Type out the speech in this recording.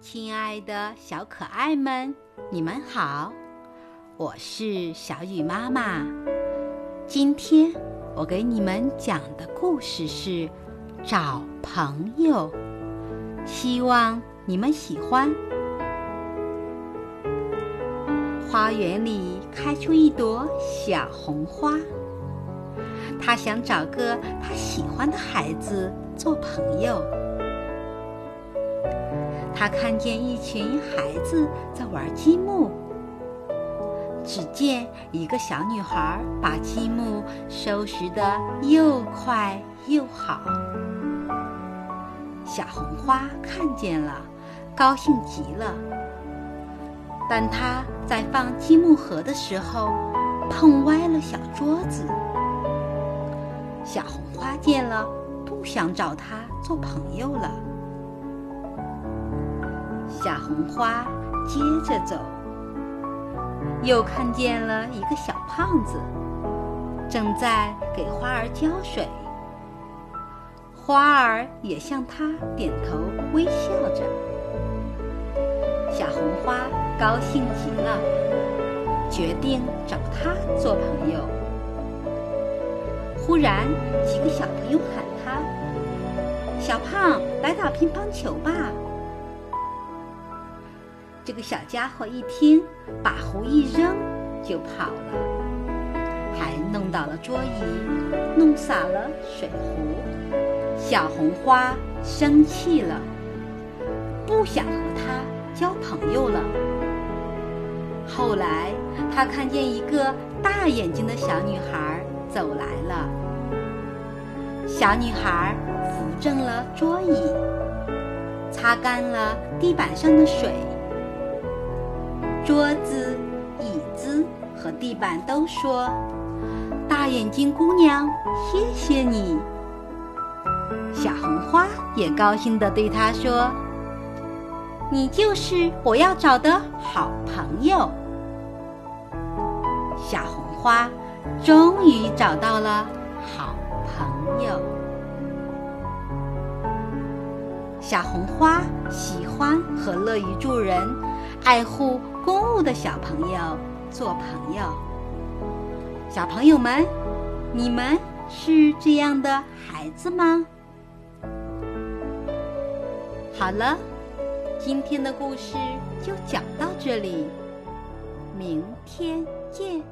亲爱的小可爱们，你们好，我是小雨妈妈。今天我给你们讲的故事是找朋友，希望你们喜欢。花园里开出一朵小红花，他想找个他喜欢的孩子做朋友。他看见一群孩子在玩积木，只见一个小女孩把积木收拾得又快又好。小红花看见了，高兴极了。但她在放积木盒的时候，碰歪了小桌子。小红花见了，不想找她做朋友了。小红花接着走，又看见了一个小胖子，正在给花儿浇水。花儿也向他点头微笑着。小红花高兴极了，决定找他做朋友。忽然，几个小朋友喊他：“小胖，来打乒乓球吧！”这个小家伙一听，把壶一扔就跑了，还弄倒了桌椅，弄洒了水壶。小红花生气了，不想和他交朋友了。后来，他看见一个大眼睛的小女孩走来了，小女孩扶正了桌椅，擦干了地板上的水。桌子、椅子和地板都说：“大眼睛姑娘，谢谢你。”小红花也高兴地对他说：“你就是我要找的好朋友。”小红花终于找到了好朋友。小红花喜欢和乐于助人。爱护公务的小朋友做朋友，小朋友们，你们是这样的孩子吗？好了，今天的故事就讲到这里，明天见。